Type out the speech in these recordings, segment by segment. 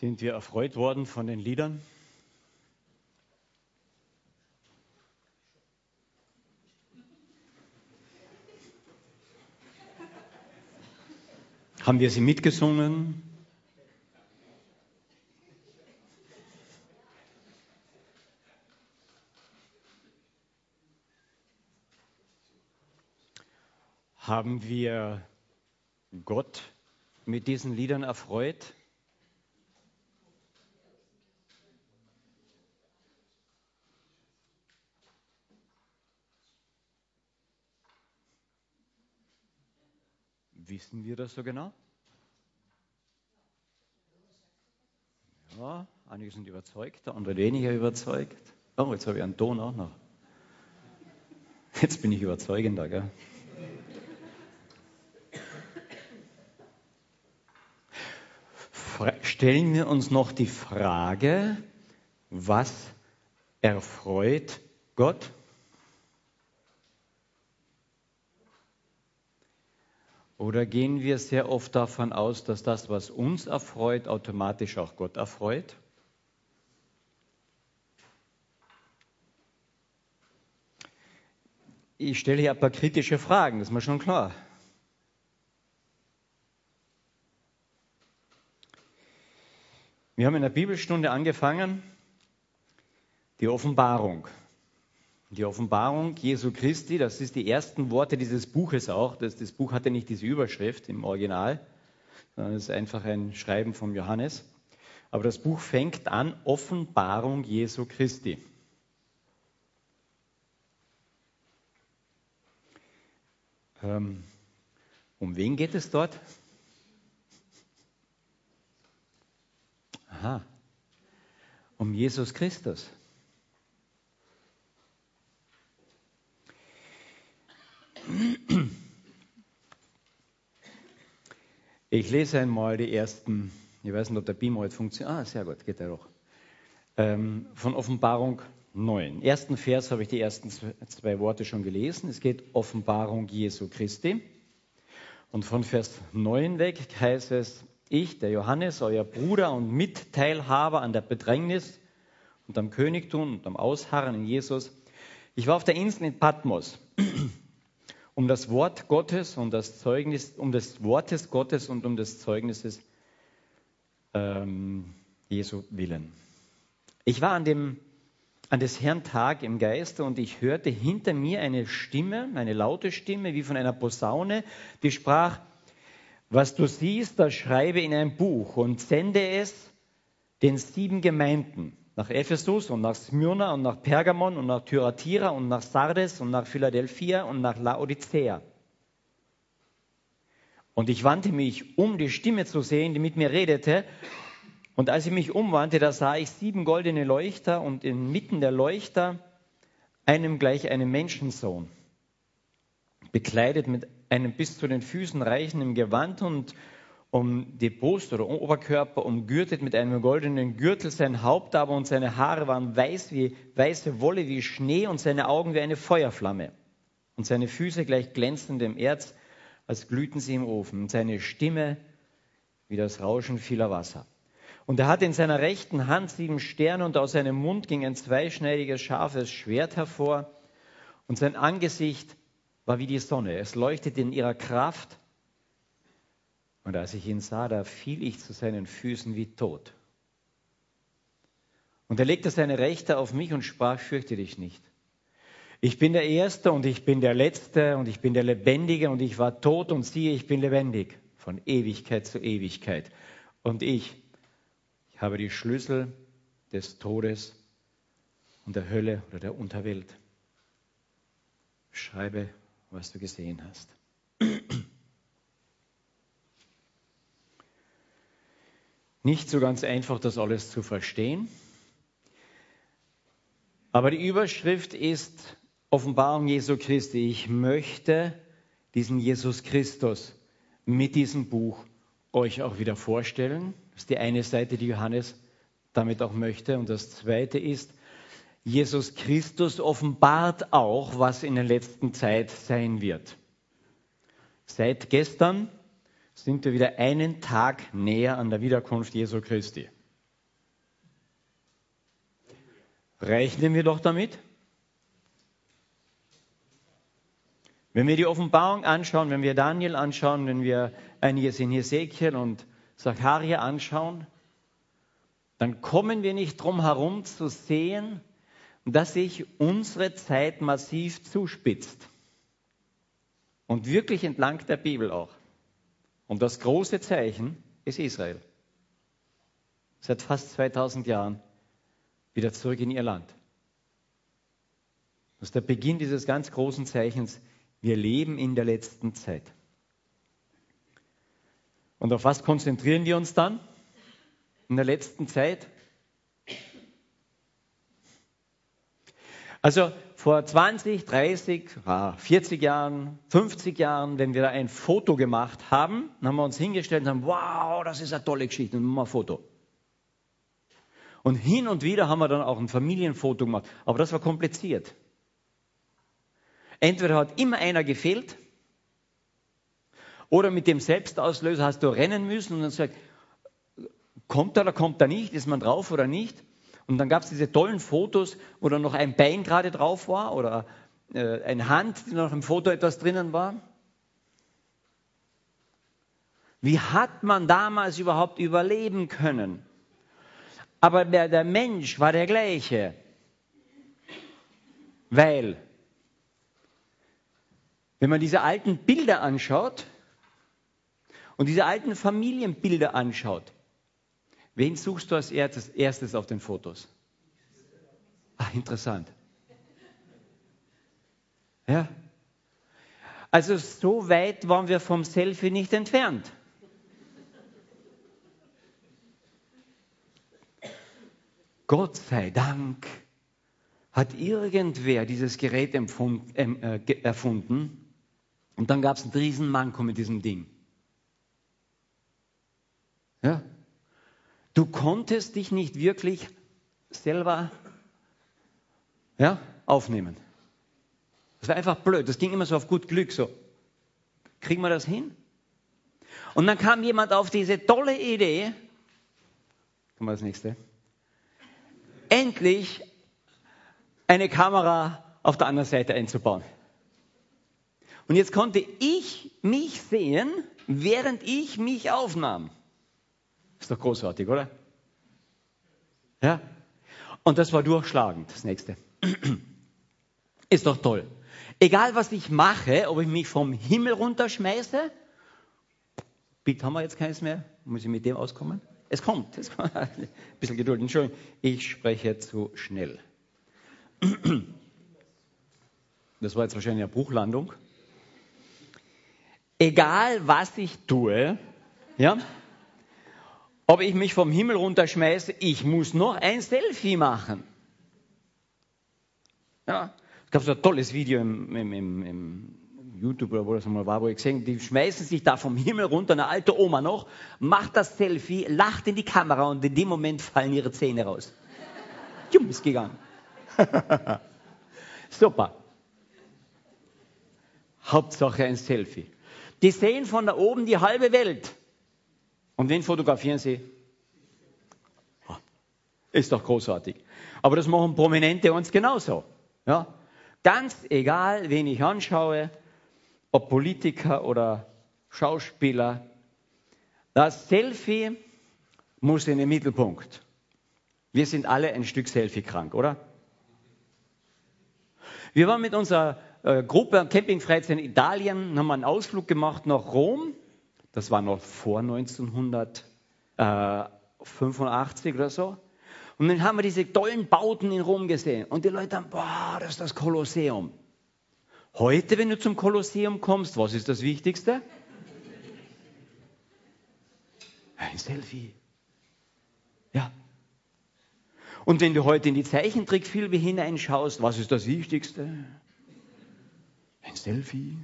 Sind wir erfreut worden von den Liedern? Haben wir sie mitgesungen? Haben wir Gott mit diesen Liedern erfreut? Wissen wir das so genau? Ja, einige sind überzeugt, andere weniger überzeugt. Oh, jetzt habe ich einen Ton auch noch. Jetzt bin ich überzeugender, gell? stellen wir uns noch die Frage, was erfreut Gott? Oder gehen wir sehr oft davon aus, dass das, was uns erfreut, automatisch auch Gott erfreut? Ich stelle hier ein paar kritische Fragen, das ist mir schon klar. Wir haben in der Bibelstunde angefangen, die Offenbarung. Die Offenbarung Jesu Christi, das ist die ersten Worte dieses Buches auch. Das, das Buch hatte nicht diese Überschrift im Original, sondern es ist einfach ein Schreiben von Johannes. Aber das Buch fängt an, Offenbarung Jesu Christi. Ähm, um wen geht es dort? Aha, um Jesus Christus. Ich lese einmal die ersten, ich weiß nicht, ob der Beamer heute funktioniert. Ah, sehr gut, geht er doch. Ähm, von Offenbarung 9. Ersten Vers habe ich die ersten zwei Worte schon gelesen. Es geht Offenbarung Jesu Christi. Und von Vers 9 weg heißt es, ich, der Johannes, euer Bruder und Mitteilhaber an der Bedrängnis und am Königtum und am Ausharren in Jesus. Ich war auf der Insel in Patmos, um das Wort Gottes und das Zeugnis, um des Wortes Gottes und um des Zeugnisses ähm, Jesu willen. Ich war an dem an des Herrn Tag im Geiste und ich hörte hinter mir eine Stimme, eine laute Stimme wie von einer Posaune, die sprach, was du siehst, das schreibe in ein Buch und sende es den sieben Gemeinden, nach Ephesus und nach Smyrna und nach Pergamon und nach Thyatira und nach Sardes und nach Philadelphia und nach Laodicea. Und ich wandte mich, um die Stimme zu sehen, die mit mir redete. Und als ich mich umwandte, da sah ich sieben goldene Leuchter und inmitten der Leuchter einem gleich einem Menschensohn, bekleidet mit einem bis zu den Füßen reichenden Gewand und um die Brust oder Oberkörper umgürtet mit einem goldenen Gürtel, sein Haupt aber und seine Haare waren weiß wie weiße Wolle wie Schnee und seine Augen wie eine Feuerflamme und seine Füße gleich glänzendem Erz, als glühten sie im Ofen und seine Stimme wie das Rauschen vieler Wasser. Und er hatte in seiner rechten Hand sieben Sterne und aus seinem Mund ging ein zweischneidiges, scharfes Schwert hervor und sein Angesicht war wie die Sonne. Es leuchtete in ihrer Kraft. Und als ich ihn sah, da fiel ich zu seinen Füßen wie tot. Und er legte seine Rechte auf mich und sprach, fürchte dich nicht. Ich bin der Erste und ich bin der Letzte und ich bin der Lebendige und ich war tot und siehe, ich bin lebendig von Ewigkeit zu Ewigkeit. Und ich, ich habe die Schlüssel des Todes und der Hölle oder der Unterwelt. Schreibe was du gesehen hast. Nicht so ganz einfach, das alles zu verstehen. Aber die Überschrift ist Offenbarung Jesu Christi. Ich möchte diesen Jesus Christus mit diesem Buch euch auch wieder vorstellen. Das ist die eine Seite, die Johannes damit auch möchte. Und das zweite ist, Jesus Christus offenbart auch, was in der letzten Zeit sein wird. Seit gestern sind wir wieder einen Tag näher an der Wiederkunft Jesu Christi. Rechnen wir doch damit. Wenn wir die Offenbarung anschauen, wenn wir Daniel anschauen, wenn wir einiges in Hesekiel und Zacharia anschauen, dann kommen wir nicht drum herum zu sehen, dass sich unsere Zeit massiv zuspitzt. Und wirklich entlang der Bibel auch. Und das große Zeichen ist Israel. Seit fast 2000 Jahren wieder zurück in ihr Land. Das ist der Beginn dieses ganz großen Zeichens. Wir leben in der letzten Zeit. Und auf was konzentrieren wir uns dann in der letzten Zeit? Also vor 20, 30, 40 Jahren, 50 Jahren, wenn wir ein Foto gemacht haben, dann haben wir uns hingestellt und haben, wow, das ist eine tolle Geschichte, und mal ein Foto. Und hin und wieder haben wir dann auch ein Familienfoto gemacht, aber das war kompliziert. Entweder hat immer einer gefehlt, oder mit dem Selbstauslöser hast du rennen müssen und dann sagt, kommt er oder kommt er nicht, ist man drauf oder nicht? Und dann gab es diese tollen Fotos, wo dann noch ein Bein gerade drauf war oder äh, eine Hand, die noch im Foto etwas drinnen war. Wie hat man damals überhaupt überleben können? Aber der, der Mensch war der gleiche. Weil, wenn man diese alten Bilder anschaut und diese alten Familienbilder anschaut, Wen suchst du als erstes auf den Fotos? Ah, interessant. Ja. Also so weit waren wir vom Selfie nicht entfernt. Gott sei Dank hat irgendwer dieses Gerät äh, erfunden und dann gab es einen riesen Manko mit diesem Ding. Ja, Du konntest dich nicht wirklich selber ja, aufnehmen. Das war einfach blöd. Das ging immer so auf gut Glück. So, kriegen wir das hin? Und dann kam jemand auf diese tolle Idee. Kommen wir das nächste. Endlich eine Kamera auf der anderen Seite einzubauen. Und jetzt konnte ich mich sehen, während ich mich aufnahm. Ist doch großartig, oder? Ja? Und das war durchschlagend, das nächste. Ist doch toll. Egal was ich mache, ob ich mich vom Himmel runterschmeiße, bitte haben wir jetzt keins mehr, muss ich mit dem auskommen? Es kommt, es kommt. Ein bisschen Geduld, Entschuldigung, ich spreche zu schnell. Das war jetzt wahrscheinlich eine Bruchlandung. Egal was ich tue, ja, ob ich mich vom Himmel runterschmeiße, ich muss noch ein Selfie machen. Ja, es gab so ein tolles Video im, im, im, im YouTube oder wo das mal war, wo ich gesehen die schmeißen sich da vom Himmel runter, eine alte Oma noch, macht das Selfie, lacht in die Kamera und in dem Moment fallen ihre Zähne raus. Jum, ist gegangen. Super. Hauptsache ein Selfie. Die sehen von da oben die halbe Welt. Und wen fotografieren Sie? Ist doch großartig. Aber das machen Prominente uns genauso. Ja? Ganz egal, wen ich anschaue, ob Politiker oder Schauspieler, das Selfie muss in den Mittelpunkt. Wir sind alle ein Stück Selfie krank, oder? Wir waren mit unserer äh, Gruppe am Campingfreizeit in Italien, haben einen Ausflug gemacht nach Rom das war noch vor 1985 oder so. Und dann haben wir diese tollen Bauten in Rom gesehen. Und die Leute haben, boah, das ist das Kolosseum. Heute, wenn du zum Kolosseum kommst, was ist das Wichtigste? Ein Selfie. Ja. Und wenn du heute in die Zeichentrickfilme hineinschaust, was ist das Wichtigste? Ein Selfie.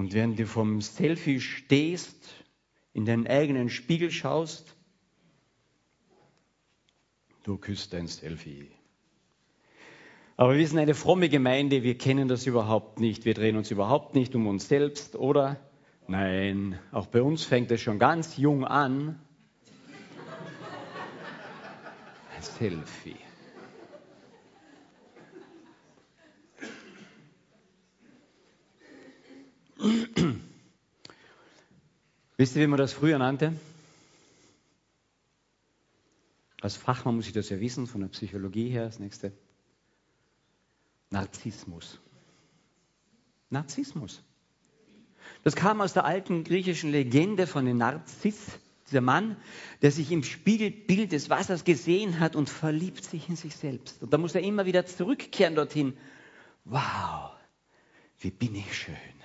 Und während du vom Selfie stehst, in deinen eigenen Spiegel schaust, du küsst dein Selfie. Aber wir sind eine fromme Gemeinde, wir kennen das überhaupt nicht. Wir drehen uns überhaupt nicht um uns selbst, oder? Nein, auch bei uns fängt es schon ganz jung an. Selfie. Wisst ihr, wie man das früher nannte? Als Fachmann muss ich das ja wissen, von der Psychologie her, das nächste. Narzissmus. Narzissmus. Das kam aus der alten griechischen Legende von dem Narziss, dieser Mann, der sich im Spiegelbild des Wassers gesehen hat und verliebt sich in sich selbst. Und da muss er immer wieder zurückkehren dorthin. Wow, wie bin ich schön.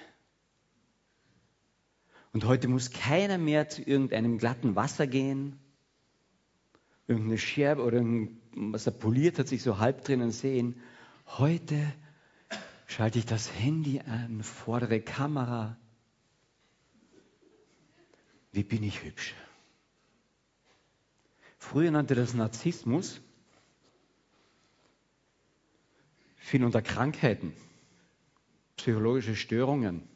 Und heute muss keiner mehr zu irgendeinem glatten Wasser gehen, irgendeine Scherbe oder was er poliert hat, sich so halb drinnen sehen. Heute schalte ich das Handy an, fordere Kamera. Wie bin ich hübsch? Früher nannte das Narzissmus, fiel unter Krankheiten, psychologische Störungen.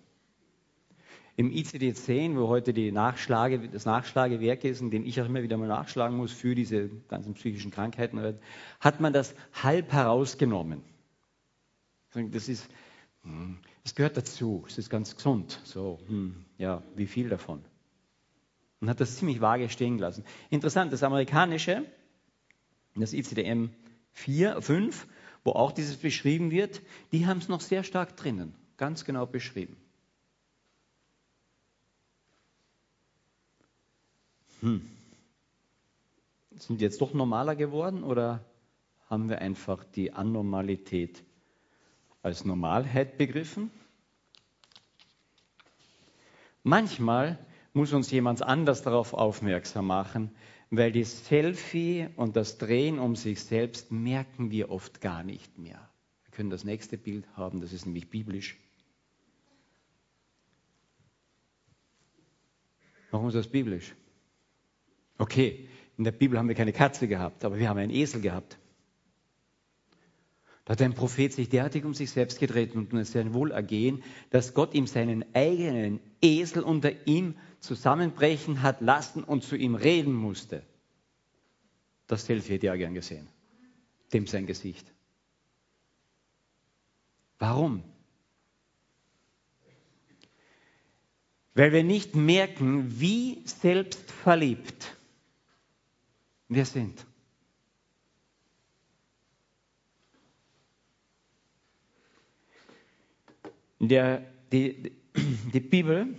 Im ICD-10, wo heute Nachschlage, das Nachschlagewerk ist, in dem ich auch immer wieder mal nachschlagen muss für diese ganzen psychischen Krankheiten, hat man das halb herausgenommen. Das ist, hm, es gehört dazu, es ist ganz gesund. So, hm, ja, wie viel davon? Und hat das ziemlich vage stehen gelassen. Interessant, das amerikanische, das ICDM 4, 5, wo auch dieses beschrieben wird, die haben es noch sehr stark drinnen, ganz genau beschrieben. Hm. Sind jetzt doch normaler geworden oder haben wir einfach die Anormalität als Normalheit begriffen? Manchmal muss uns jemand anders darauf aufmerksam machen, weil die Selfie und das Drehen um sich selbst merken wir oft gar nicht mehr. Wir können das nächste Bild haben, das ist nämlich biblisch. Warum ist das biblisch? Okay, in der Bibel haben wir keine Katze gehabt, aber wir haben einen Esel gehabt. Da hat ein Prophet sich derartig um sich selbst gedreht und um sein Wohlergehen, dass Gott ihm seinen eigenen Esel unter ihm zusammenbrechen hat lassen und zu ihm reden musste. Das Selfie hätte er gern gesehen. Dem sein Gesicht. Warum? Weil wir nicht merken, wie selbstverliebt wir sind. Der, die, die Bibel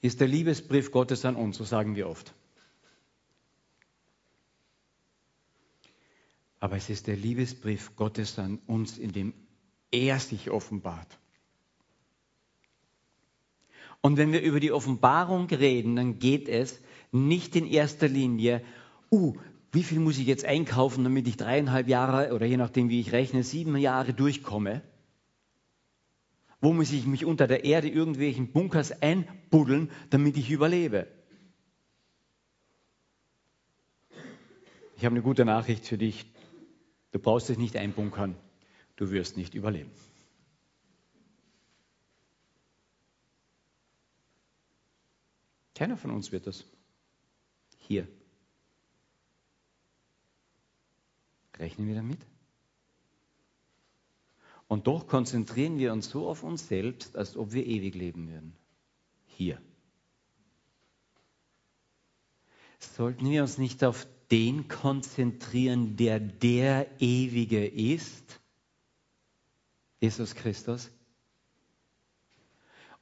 ist der Liebesbrief Gottes an uns, so sagen wir oft. Aber es ist der Liebesbrief Gottes an uns, in dem er sich offenbart. Und wenn wir über die Offenbarung reden, dann geht es nicht in erster Linie, uh, wie viel muss ich jetzt einkaufen, damit ich dreieinhalb Jahre oder je nachdem, wie ich rechne, sieben Jahre durchkomme. Wo muss ich mich unter der Erde irgendwelchen Bunkers einbuddeln, damit ich überlebe? Ich habe eine gute Nachricht für dich. Du brauchst dich nicht einbunkern. Du wirst nicht überleben. Keiner von uns wird das. Hier. Rechnen wir damit? Und doch konzentrieren wir uns so auf uns selbst, als ob wir ewig leben würden. Hier. Sollten wir uns nicht auf den konzentrieren, der der Ewige ist? Jesus Christus.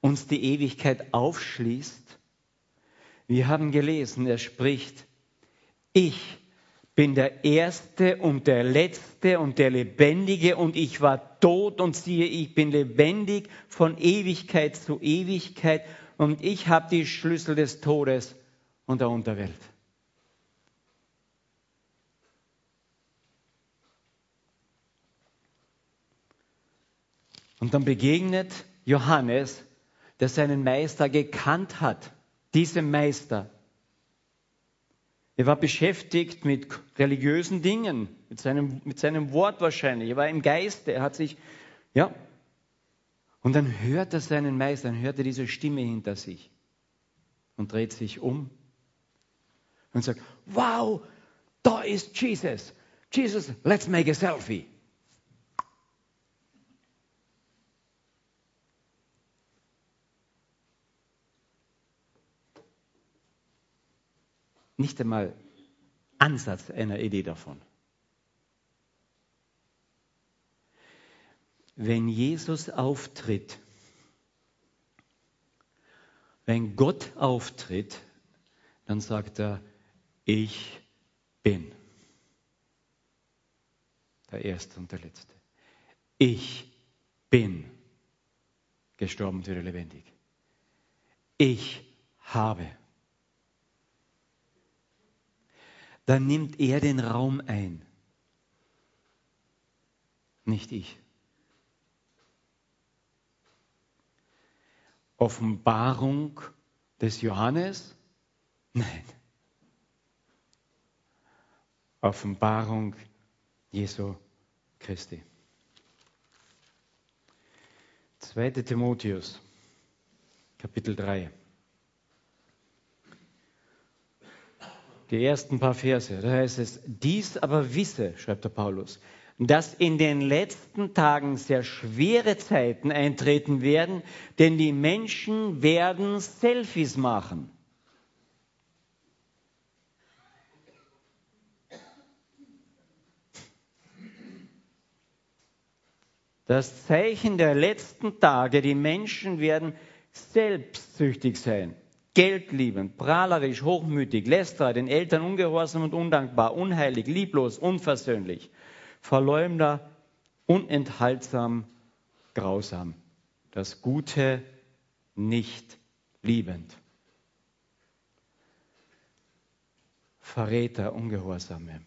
Uns die Ewigkeit aufschließt. Wir haben gelesen, er spricht, ich bin der Erste und der Letzte und der Lebendige und ich war tot und siehe, ich bin lebendig von Ewigkeit zu Ewigkeit und ich habe die Schlüssel des Todes und der Unterwelt. Und dann begegnet Johannes, der seinen Meister gekannt hat, diesem Meister, er war beschäftigt mit religiösen Dingen, mit seinem, mit seinem Wort wahrscheinlich. Er war im Geiste, er hat sich, ja. Und dann hört er seinen Meister, dann hört er diese Stimme hinter sich und dreht sich um und sagt, wow, da ist Jesus. Jesus, let's make a selfie. Nicht einmal Ansatz einer Idee davon. Wenn Jesus auftritt, wenn Gott auftritt, dann sagt er, ich bin. Der Erste und der Letzte. Ich bin gestorben wieder lebendig. Ich habe. Dann nimmt er den Raum ein. Nicht ich. Offenbarung des Johannes? Nein. Offenbarung Jesu Christi. 2. Timotheus, Kapitel 3. Die ersten paar Verse, da heißt es, dies aber wisse, schreibt der Paulus, dass in den letzten Tagen sehr schwere Zeiten eintreten werden, denn die Menschen werden Selfies machen. Das Zeichen der letzten Tage, die Menschen werden selbstsüchtig sein, geldliebend, prahlerisch, hochmütig, lästerer, den Eltern ungehorsam und undankbar, unheilig, lieblos, unversöhnlich Verleumder, unenthaltsam, grausam, das Gute nicht liebend. Verräter, Ungehorsame,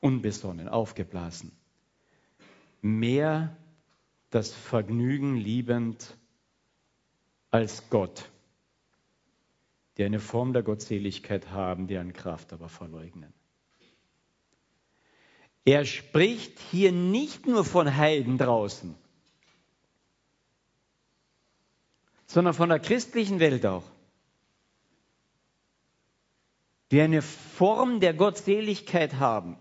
unbesonnen, aufgeblasen. Mehr das Vergnügen liebend als Gott, die eine Form der Gottseligkeit haben, deren Kraft aber verleugnen. Er spricht hier nicht nur von Heiden draußen, sondern von der christlichen Welt auch, die eine Form der Gottseligkeit haben.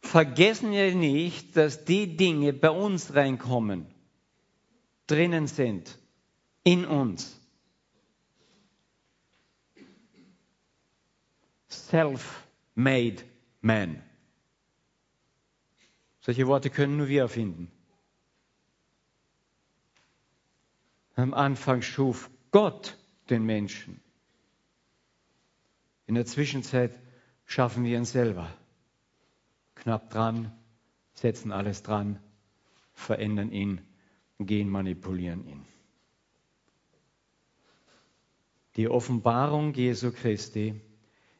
Vergessen wir nicht, dass die Dinge bei uns reinkommen, drinnen sind, in uns. Self made man. Solche Worte können nur wir erfinden. Am Anfang schuf Gott den Menschen. In der Zwischenzeit schaffen wir ihn selber. Knapp dran, setzen alles dran, verändern ihn gehen manipulieren ihn. Die Offenbarung Jesu Christi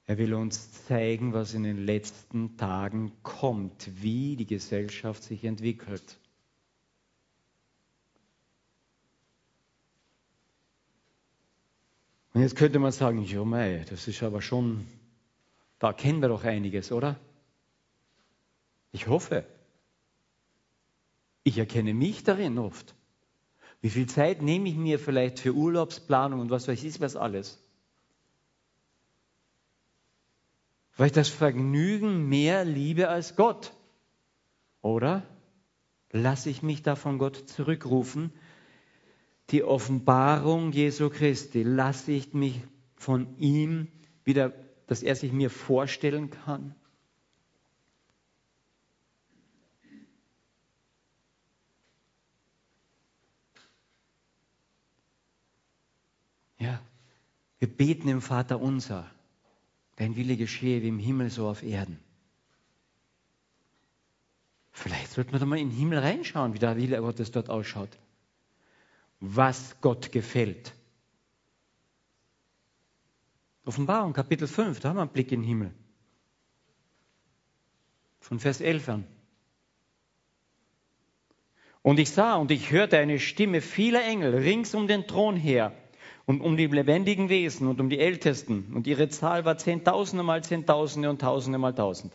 er will uns zeigen, was in den letzten Tagen kommt, wie die Gesellschaft sich entwickelt. Und jetzt könnte man sagen, ja mei, das ist aber schon, da kennen wir doch einiges, oder? Ich hoffe. Ich erkenne mich darin oft. Wie viel Zeit nehme ich mir vielleicht für Urlaubsplanung und was weiß ich was alles? weil ich das Vergnügen mehr liebe als Gott. Oder lasse ich mich da von Gott zurückrufen? Die Offenbarung Jesu Christi, lasse ich mich von ihm wieder, dass er sich mir vorstellen kann? Ja, wir beten im Vater unser. Dein Wille geschehe wie im Himmel so auf Erden. Vielleicht sollten wir da mal in den Himmel reinschauen, wie der Wille Gottes dort ausschaut. Was Gott gefällt. Offenbarung, Kapitel 5, da haben wir einen Blick in den Himmel. Von Vers 11 an. Und ich sah und ich hörte eine Stimme vieler Engel rings um den Thron her und um die lebendigen Wesen und um die Ältesten. Und ihre Zahl war Zehntausende mal Zehntausende und Tausende mal Tausend.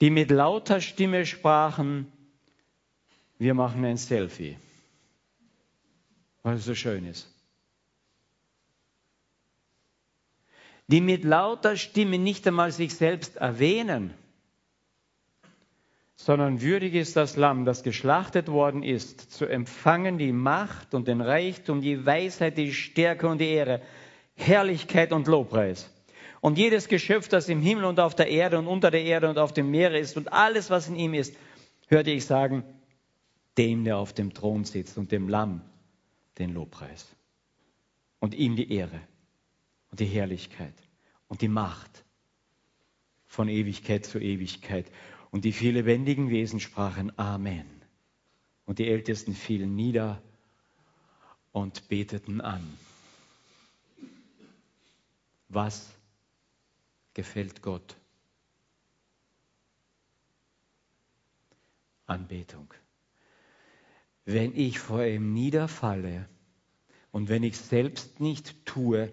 Die mit lauter Stimme sprachen, wir machen ein Selfie, weil es so schön ist. die mit lauter Stimme nicht einmal sich selbst erwähnen, sondern würdig ist das Lamm, das geschlachtet worden ist, zu empfangen die Macht und den Reichtum, die Weisheit, die Stärke und die Ehre, Herrlichkeit und Lobpreis. Und jedes Geschöpf, das im Himmel und auf der Erde und unter der Erde und auf dem Meere ist und alles, was in ihm ist, hörte ich sagen, dem, der auf dem Thron sitzt und dem Lamm den Lobpreis. Und ihm die Ehre und die Herrlichkeit und die Macht von Ewigkeit zu Ewigkeit. Und die vier lebendigen Wesen sprachen Amen. Und die Ältesten fielen nieder und beteten an. Was gefällt Gott? Anbetung. Wenn ich vor ihm niederfalle und wenn ich es selbst nicht tue,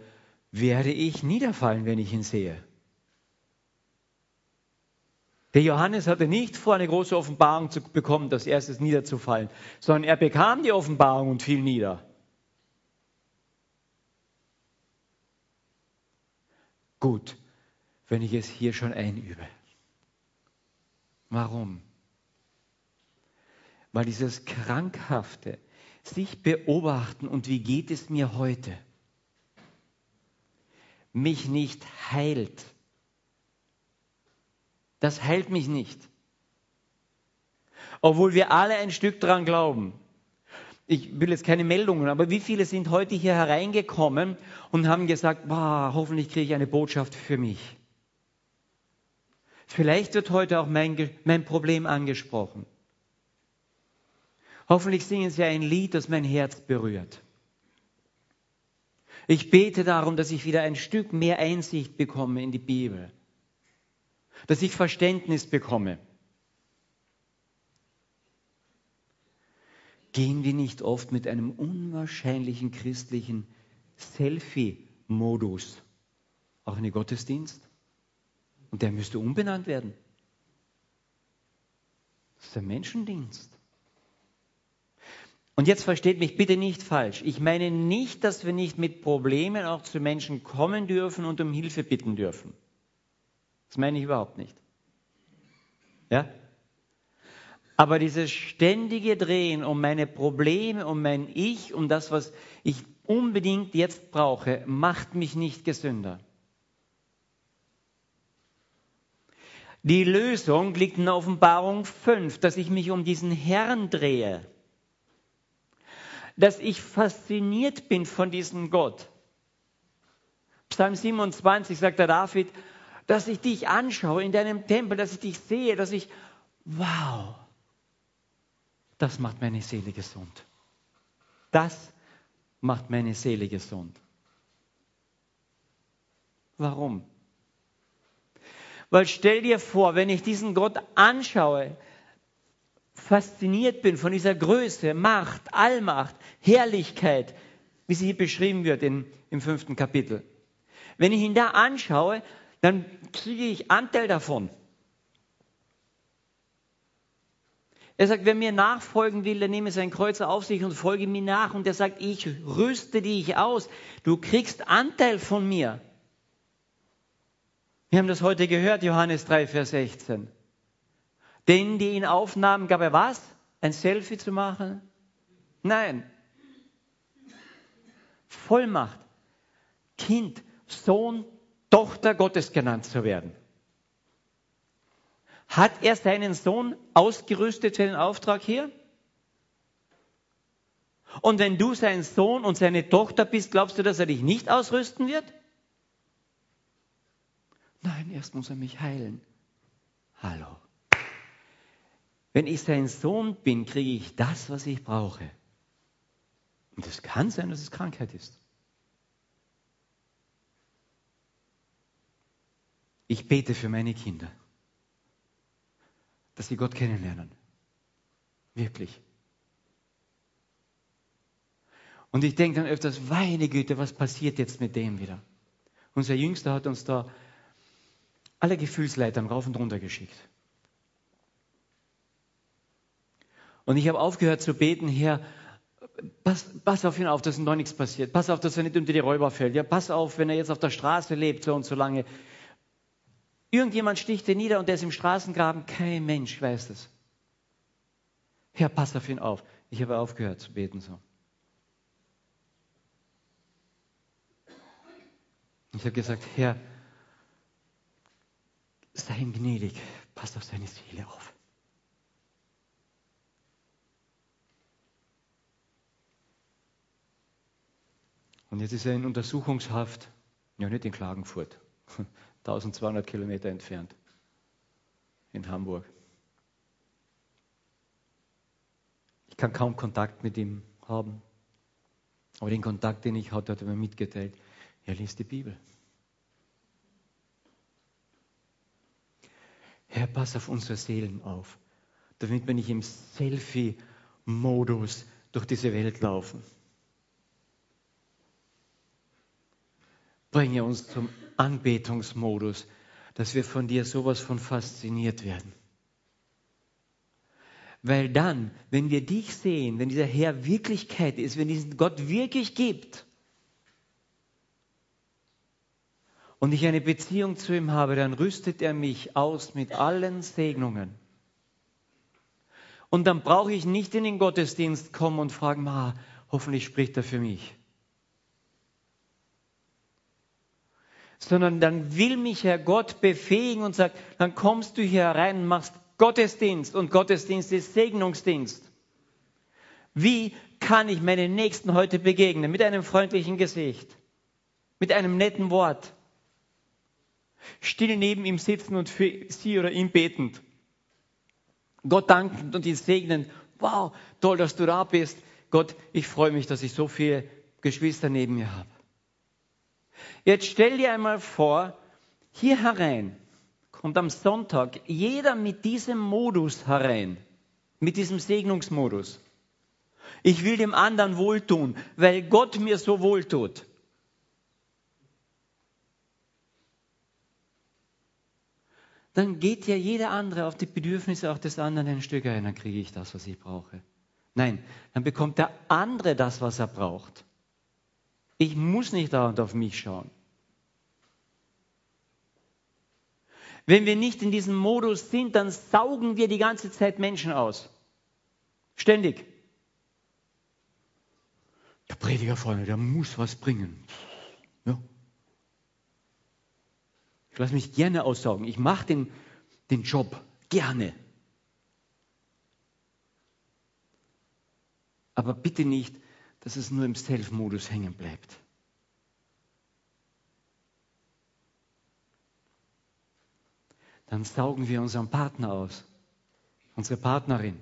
werde ich niederfallen, wenn ich ihn sehe. Der Johannes hatte nicht vor, eine große Offenbarung zu bekommen, das erstes niederzufallen, sondern er bekam die Offenbarung und fiel nieder. Gut, wenn ich es hier schon einübe. Warum? Weil dieses krankhafte, sich beobachten und wie geht es mir heute, mich nicht heilt das heilt mich nicht. Obwohl wir alle ein Stück daran glauben. Ich will jetzt keine Meldungen, aber wie viele sind heute hier hereingekommen und haben gesagt, boah, hoffentlich kriege ich eine Botschaft für mich. Vielleicht wird heute auch mein, mein Problem angesprochen. Hoffentlich singen Sie ein Lied, das mein Herz berührt. Ich bete darum, dass ich wieder ein Stück mehr Einsicht bekomme in die Bibel dass ich Verständnis bekomme. Gehen wir nicht oft mit einem unwahrscheinlichen christlichen Selfie-Modus auch in den Gottesdienst? Und der müsste umbenannt werden. Das ist ein Menschendienst. Und jetzt versteht mich bitte nicht falsch. Ich meine nicht, dass wir nicht mit Problemen auch zu Menschen kommen dürfen und um Hilfe bitten dürfen. Das meine ich überhaupt nicht. Ja? Aber dieses ständige Drehen um meine Probleme, um mein Ich, um das, was ich unbedingt jetzt brauche, macht mich nicht gesünder. Die Lösung liegt in Offenbarung 5, dass ich mich um diesen Herrn drehe. Dass ich fasziniert bin von diesem Gott. Psalm 27 sagt der David, dass ich dich anschaue in deinem Tempel, dass ich dich sehe, dass ich, wow, das macht meine Seele gesund. Das macht meine Seele gesund. Warum? Weil stell dir vor, wenn ich diesen Gott anschaue, fasziniert bin von dieser Größe, Macht, Allmacht, Herrlichkeit, wie sie hier beschrieben wird in, im fünften Kapitel. Wenn ich ihn da anschaue, dann kriege ich Anteil davon. Er sagt, wer mir nachfolgen will, der nehme sein Kreuz auf sich und folge mir nach. Und er sagt, ich rüste dich aus. Du kriegst Anteil von mir. Wir haben das heute gehört, Johannes 3, Vers 16. Denen, die ihn aufnahmen, gab er was? Ein Selfie zu machen? Nein. Vollmacht. Kind, Sohn Tochter Gottes genannt zu werden. Hat er seinen Sohn ausgerüstet für den Auftrag hier? Und wenn du sein Sohn und seine Tochter bist, glaubst du, dass er dich nicht ausrüsten wird? Nein, erst muss er mich heilen. Hallo. Wenn ich sein Sohn bin, kriege ich das, was ich brauche. Und es kann sein, dass es Krankheit ist. Ich bete für meine Kinder, dass sie Gott kennenlernen. Wirklich. Und ich denke dann öfters, meine Güte, was passiert jetzt mit dem wieder? Unser Jüngster hat uns da alle Gefühlsleitern rauf und runter geschickt. Und ich habe aufgehört zu beten, Herr, pass, pass auf ihn auf, dass ihm noch nichts passiert. Pass auf, dass er nicht unter die Räuber fällt. Ja, pass auf, wenn er jetzt auf der Straße lebt, so und so lange. Irgendjemand sticht ihn nieder und der ist im Straßengraben. Kein Mensch weiß es. Herr, pass auf ihn auf. Ich habe aufgehört zu beten so. Ich habe gesagt, Herr, sei ihm gnädig, pass auf seine Seele auf. Und jetzt ist er in Untersuchungshaft, ja nicht in Klagenfurt, 1200 Kilometer entfernt, in Hamburg. Ich kann kaum Kontakt mit ihm haben. Aber den Kontakt, den ich hatte, hat er mir mitgeteilt. Er liest die Bibel. Herr, pass auf unsere Seelen auf, damit wir nicht im Selfie-Modus durch diese Welt laufen. Bringe uns zum Anbetungsmodus, dass wir von dir sowas von fasziniert werden. Weil dann, wenn wir dich sehen, wenn dieser Herr Wirklichkeit ist, wenn diesen Gott wirklich gibt und ich eine Beziehung zu ihm habe, dann rüstet er mich aus mit allen Segnungen. Und dann brauche ich nicht in den Gottesdienst kommen und fragen, ah, hoffentlich spricht er für mich. Sondern dann will mich Herr Gott befähigen und sagt, dann kommst du hier rein und machst Gottesdienst und Gottesdienst ist Segnungsdienst. Wie kann ich meinen Nächsten heute begegnen? Mit einem freundlichen Gesicht, mit einem netten Wort, still neben ihm sitzen und für sie oder ihn betend, Gott dankend und ihn segnend. Wow, toll, dass du da bist. Gott, ich freue mich, dass ich so viele Geschwister neben mir habe. Jetzt stell dir einmal vor, hier herein kommt am Sonntag jeder mit diesem Modus herein, mit diesem Segnungsmodus. Ich will dem anderen wohltun, weil Gott mir so wohltut. Dann geht ja jeder andere auf die Bedürfnisse auch des anderen ein Stück ein, dann kriege ich das, was ich brauche. Nein, dann bekommt der andere das, was er braucht. Ich muss nicht dauernd auf mich schauen. Wenn wir nicht in diesem Modus sind, dann saugen wir die ganze Zeit Menschen aus. Ständig. Der Prediger vorne, der muss was bringen. Ja. Ich lasse mich gerne aussaugen. Ich mache den, den Job gerne. Aber bitte nicht dass es nur im Self-Modus hängen bleibt. Dann saugen wir unseren Partner aus, unsere Partnerin,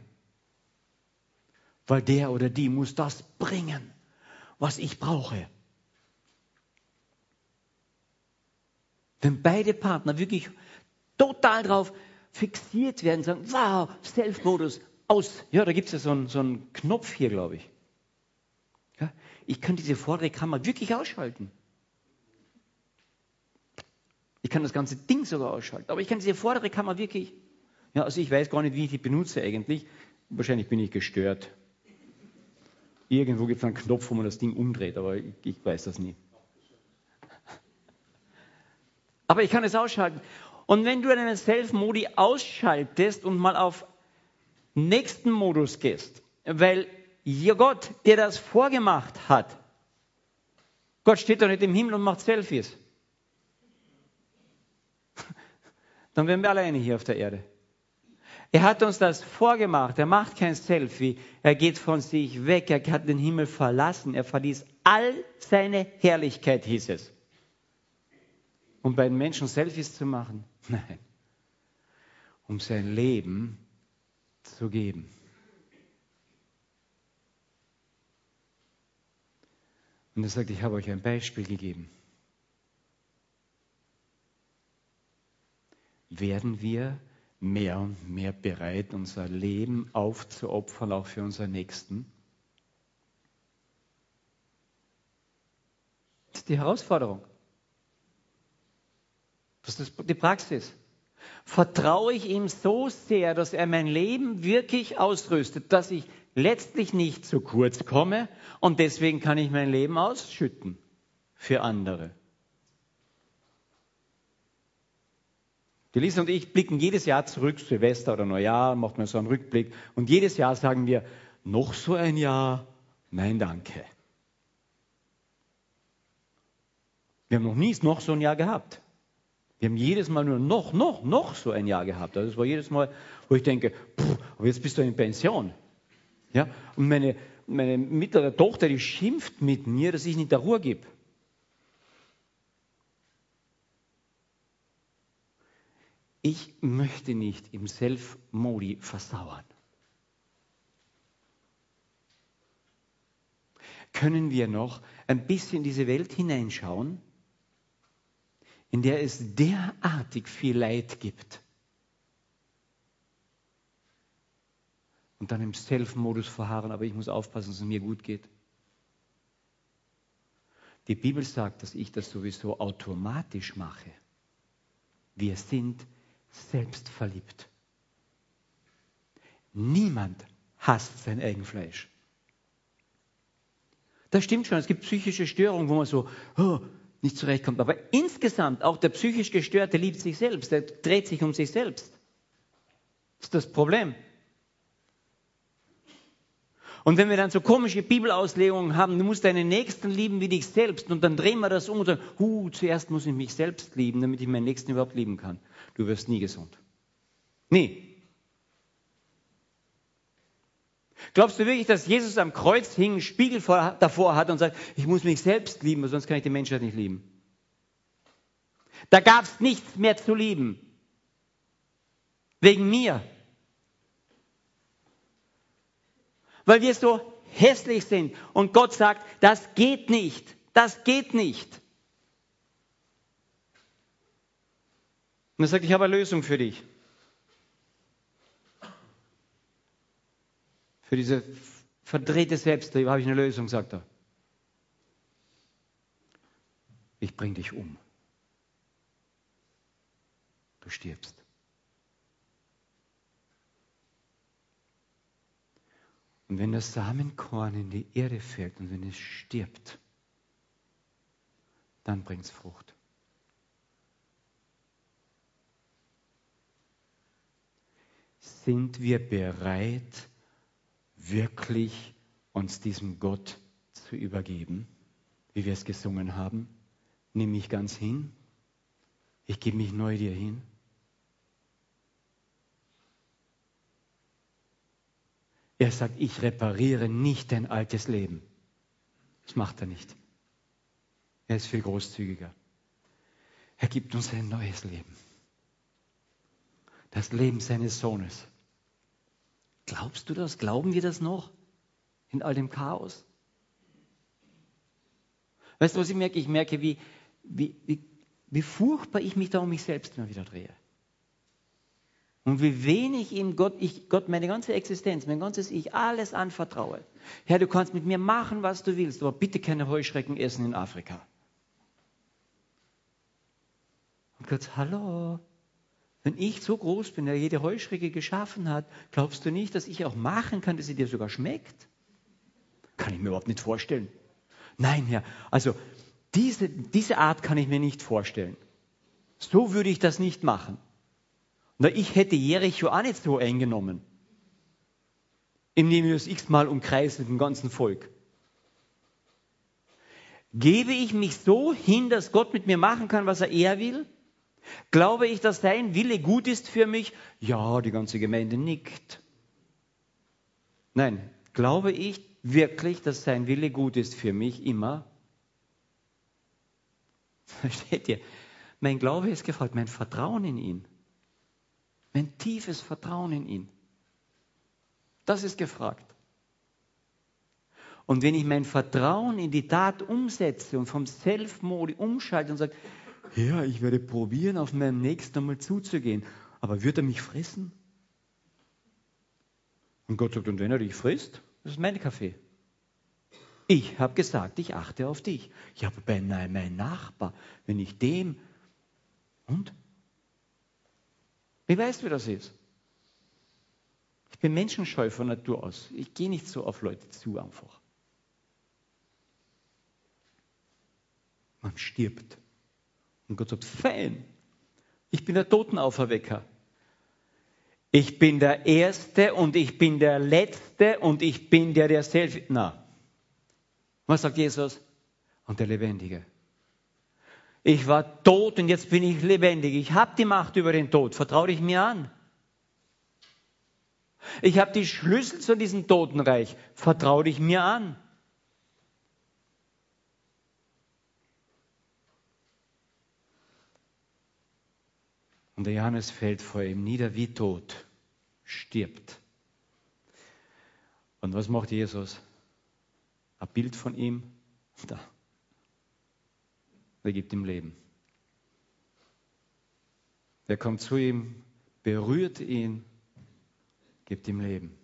weil der oder die muss das bringen, was ich brauche. Wenn beide Partner wirklich total drauf fixiert werden, sagen, wow, Self-Modus, aus. Ja, da gibt es ja so einen, so einen Knopf hier, glaube ich. Ich kann diese vordere Kammer wirklich ausschalten. Ich kann das ganze Ding sogar ausschalten, aber ich kann diese vordere Kammer wirklich. Ja, also ich weiß gar nicht, wie ich die benutze eigentlich. Wahrscheinlich bin ich gestört. Irgendwo gibt es einen Knopf, wo man das Ding umdreht, aber ich, ich weiß das nie. Aber ich kann es ausschalten. Und wenn du deinen Self-Modi ausschaltest und mal auf nächsten Modus gehst, weil Gott, der das vorgemacht hat. Gott steht doch nicht im Himmel und macht Selfies. Dann wären wir alleine hier auf der Erde. Er hat uns das vorgemacht. Er macht kein Selfie. Er geht von sich weg. Er hat den Himmel verlassen. Er verließ all seine Herrlichkeit, hieß es. Um bei den Menschen Selfies zu machen? Nein. Um sein Leben zu geben. Und er sagt, ich habe euch ein Beispiel gegeben. Werden wir mehr und mehr bereit, unser Leben aufzuopfern, auch für unseren Nächsten? Das ist die Herausforderung. Das ist die Praxis. Vertraue ich ihm so sehr, dass er mein Leben wirklich ausrüstet, dass ich letztlich nicht zu kurz komme und deswegen kann ich mein Leben ausschütten für andere. Die Lisa und ich blicken jedes Jahr zurück, Silvester oder Neujahr, macht man so einen Rückblick. Und jedes Jahr sagen wir, noch so ein Jahr, nein, danke. Wir haben noch nie noch so ein Jahr gehabt. Wir haben jedes Mal nur noch, noch, noch so ein Jahr gehabt. Also es war jedes Mal, wo ich denke, pff, aber jetzt bist du in Pension. Ja? Und meine, meine mittlere Tochter, die schimpft mit mir, dass ich nicht der Ruhe gebe. Ich möchte nicht im Self-Modi versauern. Können wir noch ein bisschen in diese Welt hineinschauen, in der es derartig viel Leid gibt? Und dann im Self-Modus verharren, aber ich muss aufpassen, dass es mir gut geht. Die Bibel sagt, dass ich das sowieso automatisch mache. Wir sind selbstverliebt. Niemand hasst sein Eigenfleisch. Das stimmt schon, es gibt psychische Störungen, wo man so oh, nicht zurechtkommt. Aber insgesamt, auch der psychisch Gestörte liebt sich selbst, der dreht sich um sich selbst. Das ist das Problem. Und wenn wir dann so komische Bibelauslegungen haben, du musst deinen Nächsten lieben wie dich selbst, und dann drehen wir das um und sagen, hu, zuerst muss ich mich selbst lieben, damit ich meinen Nächsten überhaupt lieben kann. Du wirst nie gesund. Nie. Glaubst du wirklich, dass Jesus am Kreuz hing, einen Spiegel vor, davor hat und sagt, ich muss mich selbst lieben, sonst kann ich die Menschheit nicht lieben? Da gab es nichts mehr zu lieben. Wegen mir. Weil wir so hässlich sind. Und Gott sagt, das geht nicht, das geht nicht. Und er sagt, ich habe eine Lösung für dich. Für diese verdrehte Selbstliebe habe ich eine Lösung, sagt er. Ich bringe dich um. Du stirbst. Und wenn das Samenkorn in die Erde fällt und wenn es stirbt, dann bringt es Frucht. Sind wir bereit, wirklich uns diesem Gott zu übergeben, wie wir es gesungen haben? Nimm mich ganz hin. Ich gebe mich neu dir hin. Er sagt, ich repariere nicht dein altes Leben. Das macht er nicht. Er ist viel großzügiger. Er gibt uns ein neues Leben. Das Leben seines Sohnes. Glaubst du das? Glauben wir das noch? In all dem Chaos? Weißt du, was ich merke? Ich merke, wie, wie, wie, furchtbar ich mich da um mich selbst immer wieder drehe. Und wie wenig ihm Gott, ich Gott meine ganze Existenz, mein ganzes Ich, alles anvertraue. Herr, du kannst mit mir machen, was du willst, aber bitte keine Heuschrecken essen in Afrika. Und Gott, hallo, wenn ich so groß bin, der jede Heuschrecke geschaffen hat, glaubst du nicht, dass ich auch machen kann, dass sie dir sogar schmeckt? Kann ich mir überhaupt nicht vorstellen. Nein, Herr, also diese, diese Art kann ich mir nicht vorstellen. So würde ich das nicht machen. Na, ich hätte Jericho auch nicht so eingenommen. Indem wir es x-mal umkreisen mit dem ganzen Volk. Gebe ich mich so hin, dass Gott mit mir machen kann, was er eher will? Glaube ich, dass sein Wille gut ist für mich? Ja, die ganze Gemeinde nickt. Nein, glaube ich wirklich, dass sein Wille gut ist für mich immer? Versteht ihr? Mein Glaube ist gefragt, mein Vertrauen in ihn. Mein tiefes Vertrauen in ihn. Das ist gefragt. Und wenn ich mein Vertrauen in die Tat umsetze und vom Self-Modi umschalte und sage, ja, ich werde probieren, auf meinen Nächsten einmal zuzugehen, aber wird er mich fressen? Und Gott sagt, und wenn er dich frisst, das ist mein Kaffee. Ich habe gesagt, ich achte auf dich. Ja, aber bei meinem Nachbar, wenn ich dem und weißt du, wie das ist? Ich bin menschenscheu von Natur aus. Ich gehe nicht so auf Leute zu einfach. Man stirbt. Und Gott sagt, fein, ich bin der Totenauferwecker. Ich bin der Erste und ich bin der Letzte und ich bin der, der selbst. Na, was sagt Jesus? Und der Lebendige. Ich war tot und jetzt bin ich lebendig. Ich habe die Macht über den Tod. Vertraue dich mir an. Ich habe die Schlüssel zu diesem Totenreich. Vertraue dich mir an. Und der Johannes fällt vor ihm nieder wie tot, stirbt. Und was macht Jesus? Ein Bild von ihm, da. Er gibt ihm Leben. Er kommt zu ihm, berührt ihn, gibt ihm Leben,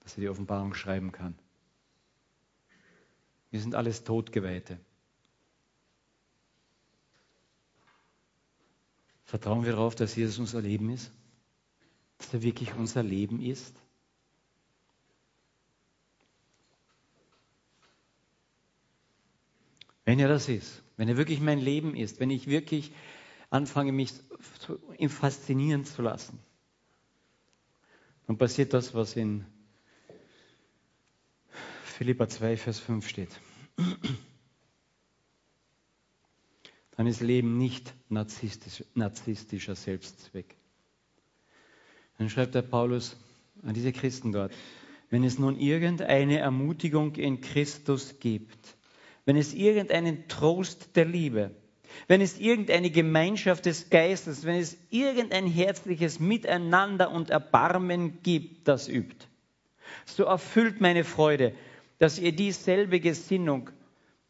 dass er die Offenbarung schreiben kann. Wir sind alles Todgeweihte. Vertrauen wir darauf, dass Jesus unser Leben ist? Dass er wirklich unser Leben ist? Wenn er das ist, wenn er wirklich mein Leben ist, wenn ich wirklich anfange, mich zu ihm faszinieren zu lassen, dann passiert das, was in Philippa 2, Vers 5 steht dann ist Leben nicht narzisstisch, narzisstischer Selbstzweck. Dann schreibt der Paulus an diese Christen dort, wenn es nun irgendeine Ermutigung in Christus gibt, wenn es irgendeinen Trost der Liebe, wenn es irgendeine Gemeinschaft des Geistes, wenn es irgendein herzliches Miteinander und Erbarmen gibt, das übt, so erfüllt meine Freude, dass ihr dieselbe Gesinnung,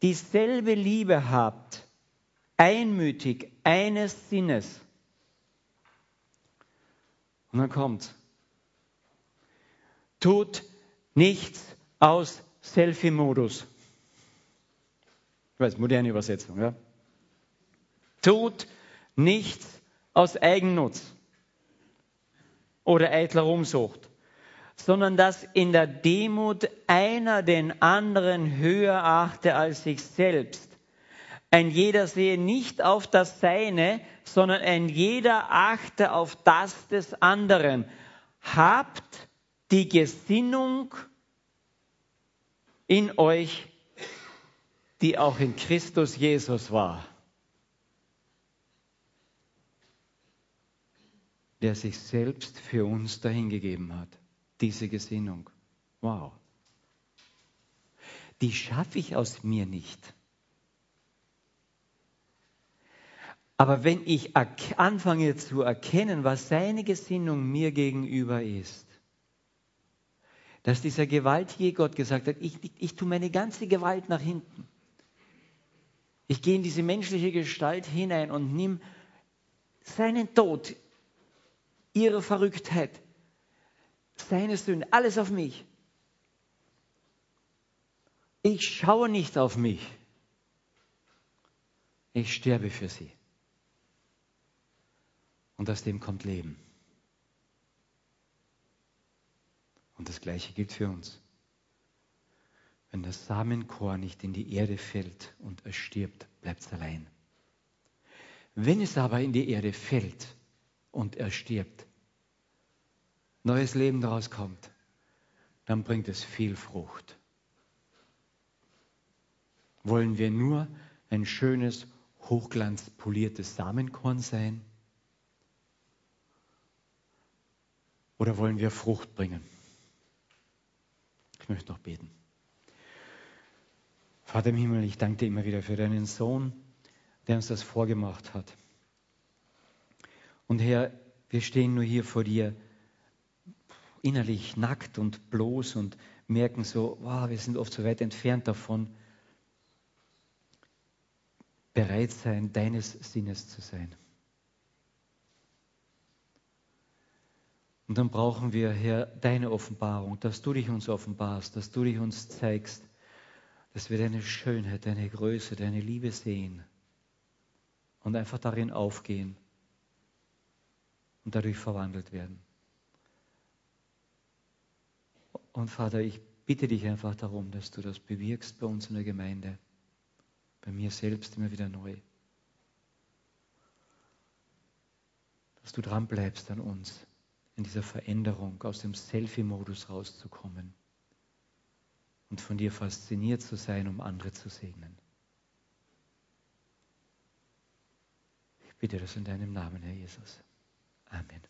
dieselbe Liebe habt, einmütig, eines Sinnes. Und dann kommt, tut nichts aus Selfie-Modus. Weiß, moderne Übersetzung, ja. Tut nichts aus Eigennutz oder eitler Umsucht, sondern dass in der Demut einer den anderen höher achte als sich selbst ein jeder sehe nicht auf das Seine, sondern ein jeder achte auf das des anderen. Habt die Gesinnung in euch, die auch in Christus Jesus war, der sich selbst für uns dahingegeben hat. Diese Gesinnung. Wow. Die schaffe ich aus mir nicht. Aber wenn ich anfange zu erkennen, was seine Gesinnung mir gegenüber ist, dass dieser gewaltige Gott gesagt hat, ich, ich, ich tue meine ganze Gewalt nach hinten. Ich gehe in diese menschliche Gestalt hinein und nimm seinen Tod, ihre Verrücktheit, seine Sünde, alles auf mich. Ich schaue nicht auf mich. Ich sterbe für sie. Und aus dem kommt Leben. Und das Gleiche gilt für uns. Wenn das Samenkorn nicht in die Erde fällt und es stirbt, bleibt es allein. Wenn es aber in die Erde fällt und er stirbt, neues Leben daraus kommt, dann bringt es viel Frucht. Wollen wir nur ein schönes, hochglanzpoliertes Samenkorn sein? Oder wollen wir Frucht bringen? Ich möchte noch beten. Vater im Himmel, ich danke dir immer wieder für deinen Sohn, der uns das vorgemacht hat. Und Herr, wir stehen nur hier vor dir innerlich nackt und bloß und merken so, wow, wir sind oft so weit entfernt davon, bereit sein, deines Sinnes zu sein. Und dann brauchen wir, Herr, deine Offenbarung, dass du dich uns offenbarst, dass du dich uns zeigst, dass wir deine Schönheit, deine Größe, deine Liebe sehen und einfach darin aufgehen und dadurch verwandelt werden. Und Vater, ich bitte dich einfach darum, dass du das bewirkst bei uns in der Gemeinde, bei mir selbst immer wieder neu. Dass du dran bleibst an uns, in dieser Veränderung aus dem Selfie-Modus rauszukommen und von dir fasziniert zu sein, um andere zu segnen. Ich bitte das in deinem Namen, Herr Jesus. Amen.